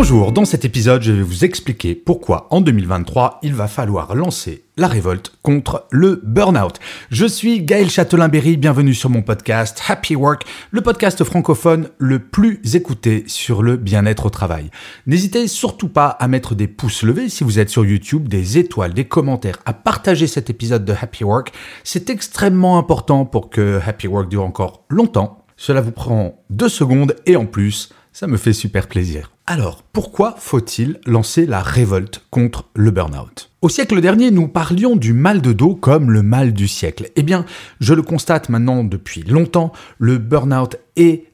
Bonjour, dans cet épisode, je vais vous expliquer pourquoi en 2023, il va falloir lancer la révolte contre le burn-out. Je suis Gaël Châtelain-Berry, bienvenue sur mon podcast Happy Work, le podcast francophone le plus écouté sur le bien-être au travail. N'hésitez surtout pas à mettre des pouces levés si vous êtes sur YouTube, des étoiles, des commentaires, à partager cet épisode de Happy Work. C'est extrêmement important pour que Happy Work dure encore longtemps. Cela vous prend deux secondes et en plus, ça me fait super plaisir. Alors, pourquoi faut-il lancer la révolte contre le burn-out? Au siècle dernier, nous parlions du mal de dos comme le mal du siècle. Eh bien, je le constate maintenant depuis longtemps, le burn-out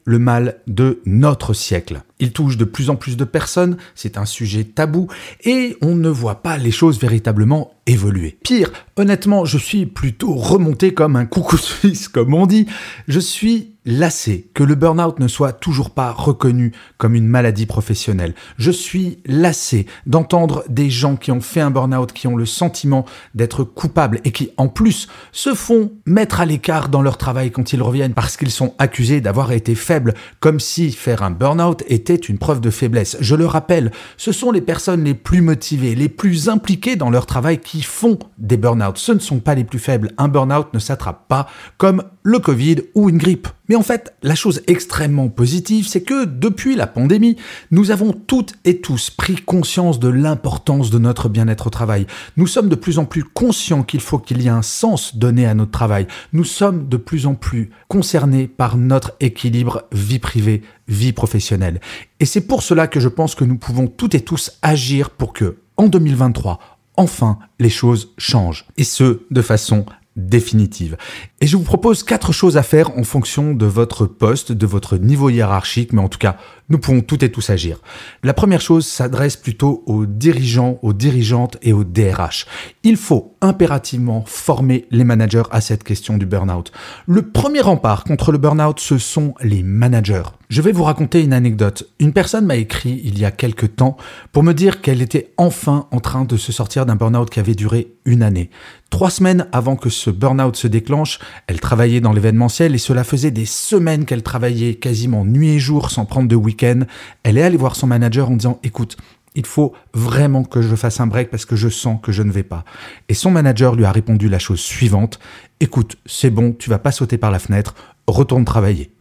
le mal de notre siècle. Il touche de plus en plus de personnes, c'est un sujet tabou, et on ne voit pas les choses véritablement évoluer. Pire, honnêtement, je suis plutôt remonté comme un coucou suisse, comme on dit. Je suis lassé que le burn-out ne soit toujours pas reconnu comme une maladie professionnelle. Je suis lassé d'entendre des gens qui ont fait un burn-out, qui ont le sentiment d'être coupables et qui, en plus, se font mettre à l'écart dans leur travail quand ils reviennent parce qu'ils sont accusés d'avoir été faibles, comme si faire un burn-out était une preuve de faiblesse. Je le rappelle, ce sont les personnes les plus motivées, les plus impliquées dans leur travail qui font des burn-out. Ce ne sont pas les plus faibles. Un burn-out ne s'attrape pas comme le Covid ou une grippe. Mais en fait, la chose extrêmement positive, c'est que depuis la pandémie, nous avons toutes et tous pris conscience de l'importance de notre bien-être au travail. Nous sommes de plus en plus conscients qu'il faut qu'il y ait un sens donné à notre travail. Nous sommes de plus en plus concernés par notre équilibre vie privée, vie professionnelle. Et c'est pour cela que je pense que nous pouvons toutes et tous agir pour que, en 2023, enfin, les choses changent. Et ce, de façon définitive. Et je vous propose quatre choses à faire en fonction de votre poste, de votre niveau hiérarchique, mais en tout cas, nous pouvons toutes et tous agir. La première chose s'adresse plutôt aux dirigeants, aux dirigeantes et aux DRH. Il faut impérativement former les managers à cette question du burn-out. Le premier rempart contre le burn-out, ce sont les managers. Je vais vous raconter une anecdote. Une personne m'a écrit il y a quelque temps pour me dire qu'elle était enfin en train de se sortir d'un burn-out qui avait duré une année. Trois semaines avant que ce burn-out se déclenche, elle travaillait dans l'événementiel et cela faisait des semaines qu'elle travaillait quasiment nuit et jour sans prendre de Elle est allée voir son manager en disant écoute, il faut vraiment que je fasse un break parce que je sens que je ne vais pas. Et son manager lui a répondu la chose suivante écoute, c'est bon, tu vas pas sauter par la fenêtre, retourne travailler.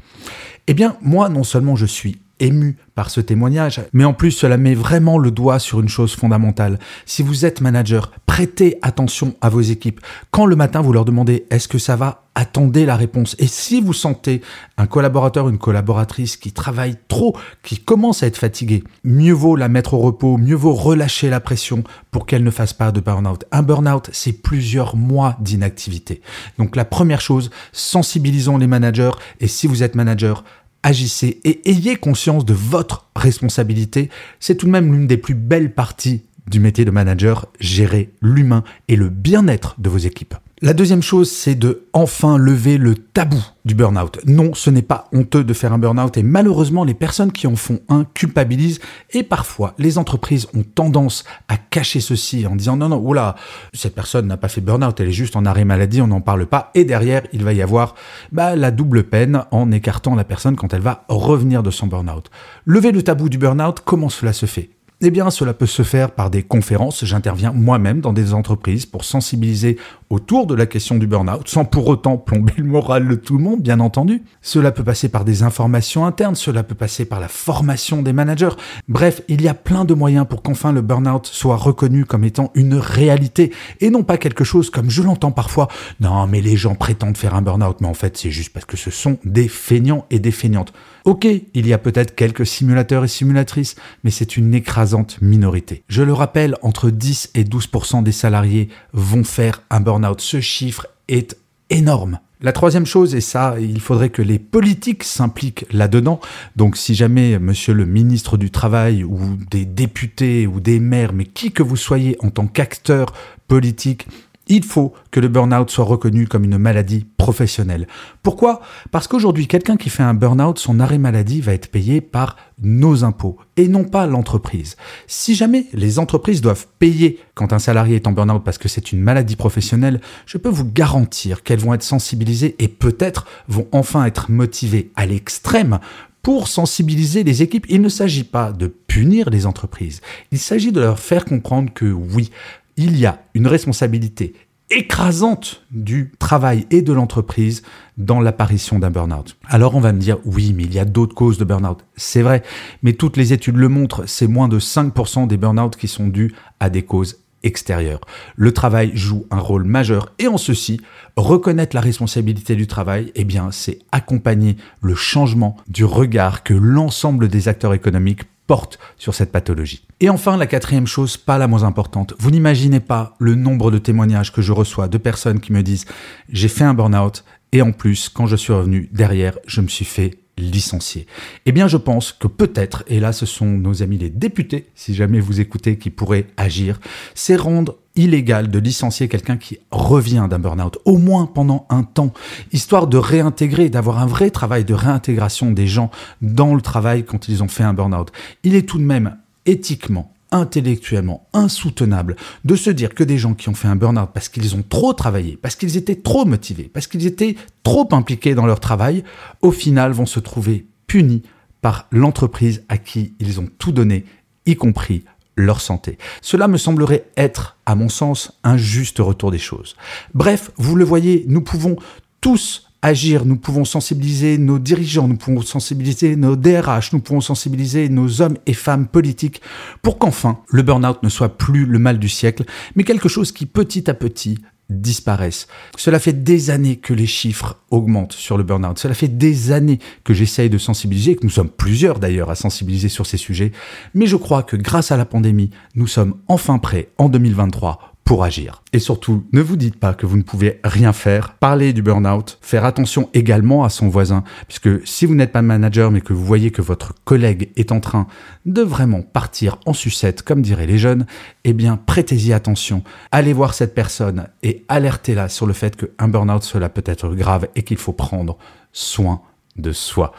Eh bien, moi, non seulement je suis ému par ce témoignage, mais en plus cela met vraiment le doigt sur une chose fondamentale. Si vous êtes manager, prêtez attention à vos équipes. Quand le matin vous leur demandez est-ce que ça va, attendez la réponse. Et si vous sentez un collaborateur, une collaboratrice qui travaille trop, qui commence à être fatigué, mieux vaut la mettre au repos, mieux vaut relâcher la pression pour qu'elle ne fasse pas de burn-out. Un burn-out, c'est plusieurs mois d'inactivité. Donc la première chose, sensibilisons les managers et si vous êtes manager, agissez et ayez conscience de votre responsabilité. C'est tout de même l'une des plus belles parties du métier de manager, gérer l'humain et le bien-être de vos équipes. La deuxième chose, c'est de enfin lever le tabou du burn-out. Non, ce n'est pas honteux de faire un burn-out et malheureusement, les personnes qui en font un culpabilisent et parfois, les entreprises ont tendance à cacher ceci en disant non, non, oula, cette personne n'a pas fait burn-out, elle est juste en arrêt maladie, on n'en parle pas. Et derrière, il va y avoir bah, la double peine en écartant la personne quand elle va revenir de son burn-out. Lever le tabou du burn-out, comment cela se fait? Eh bien, cela peut se faire par des conférences. J'interviens moi-même dans des entreprises pour sensibiliser autour de la question du burn-out, sans pour autant plomber le moral de tout le monde, bien entendu. Cela peut passer par des informations internes, cela peut passer par la formation des managers. Bref, il y a plein de moyens pour qu'enfin le burn-out soit reconnu comme étant une réalité et non pas quelque chose comme je l'entends parfois. Non, mais les gens prétendent faire un burn-out, mais en fait, c'est juste parce que ce sont des feignants et des feignantes. Ok, il y a peut-être quelques simulateurs et simulatrices, mais c'est une écrasante minorité. Je le rappelle, entre 10 et 12% des salariés vont faire un burn-out. Ce chiffre est énorme. La troisième chose, et ça, il faudrait que les politiques s'impliquent là-dedans. Donc si jamais monsieur le ministre du Travail ou des députés ou des maires, mais qui que vous soyez en tant qu'acteur politique, il faut que le burn-out soit reconnu comme une maladie professionnelle. Pourquoi? Parce qu'aujourd'hui, quelqu'un qui fait un burn-out, son arrêt maladie va être payé par nos impôts et non pas l'entreprise. Si jamais les entreprises doivent payer quand un salarié est en burn-out parce que c'est une maladie professionnelle, je peux vous garantir qu'elles vont être sensibilisées et peut-être vont enfin être motivées à l'extrême pour sensibiliser les équipes. Il ne s'agit pas de punir les entreprises, il s'agit de leur faire comprendre que oui, il y a une responsabilité écrasante du travail et de l'entreprise dans l'apparition d'un burn-out. Alors on va me dire oui, mais il y a d'autres causes de burn-out. C'est vrai, mais toutes les études le montrent, c'est moins de 5% des burn-out qui sont dus à des causes extérieures. Le travail joue un rôle majeur et en ceci, reconnaître la responsabilité du travail, eh c'est accompagner le changement du regard que l'ensemble des acteurs économiques porte sur cette pathologie. Et enfin, la quatrième chose, pas la moins importante, vous n'imaginez pas le nombre de témoignages que je reçois de personnes qui me disent j'ai fait un burn-out et en plus, quand je suis revenu derrière, je me suis fait licencier. Eh bien, je pense que peut-être, et là ce sont nos amis les députés, si jamais vous écoutez, qui pourraient agir, c'est rendre de licencier quelqu'un qui revient d'un burn-out, au moins pendant un temps, histoire de réintégrer, d'avoir un vrai travail de réintégration des gens dans le travail quand ils ont fait un burn-out. Il est tout de même éthiquement, intellectuellement insoutenable de se dire que des gens qui ont fait un burn-out parce qu'ils ont trop travaillé, parce qu'ils étaient trop motivés, parce qu'ils étaient trop impliqués dans leur travail, au final vont se trouver punis par l'entreprise à qui ils ont tout donné, y compris leur santé. Cela me semblerait être, à mon sens, un juste retour des choses. Bref, vous le voyez, nous pouvons tous agir, nous pouvons sensibiliser nos dirigeants, nous pouvons sensibiliser nos DRH, nous pouvons sensibiliser nos hommes et femmes politiques pour qu'enfin le burn-out ne soit plus le mal du siècle, mais quelque chose qui petit à petit disparaissent. Cela fait des années que les chiffres augmentent sur le burn-out. Cela fait des années que j'essaye de sensibiliser, que nous sommes plusieurs d'ailleurs à sensibiliser sur ces sujets. Mais je crois que grâce à la pandémie, nous sommes enfin prêts en 2023 pour agir. Et surtout, ne vous dites pas que vous ne pouvez rien faire. Parlez du burn-out, faire attention également à son voisin, puisque si vous n'êtes pas manager mais que vous voyez que votre collègue est en train de vraiment partir en sucette, comme diraient les jeunes, eh bien prêtez-y attention. Allez voir cette personne et alertez-la sur le fait qu'un burn-out cela peut être grave et qu'il faut prendre soin de soi.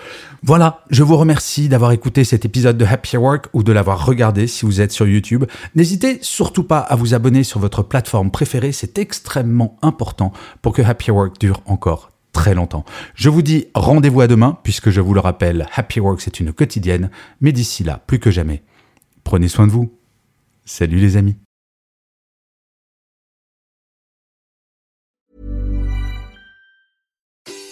Voilà, je vous remercie d'avoir écouté cet épisode de Happy Work ou de l'avoir regardé si vous êtes sur YouTube. N'hésitez surtout pas à vous abonner sur votre plateforme préférée, c'est extrêmement important pour que Happy Work dure encore très longtemps. Je vous dis rendez-vous à demain puisque je vous le rappelle, Happy Work c'est une quotidienne, mais d'ici là, plus que jamais, prenez soin de vous. Salut les amis.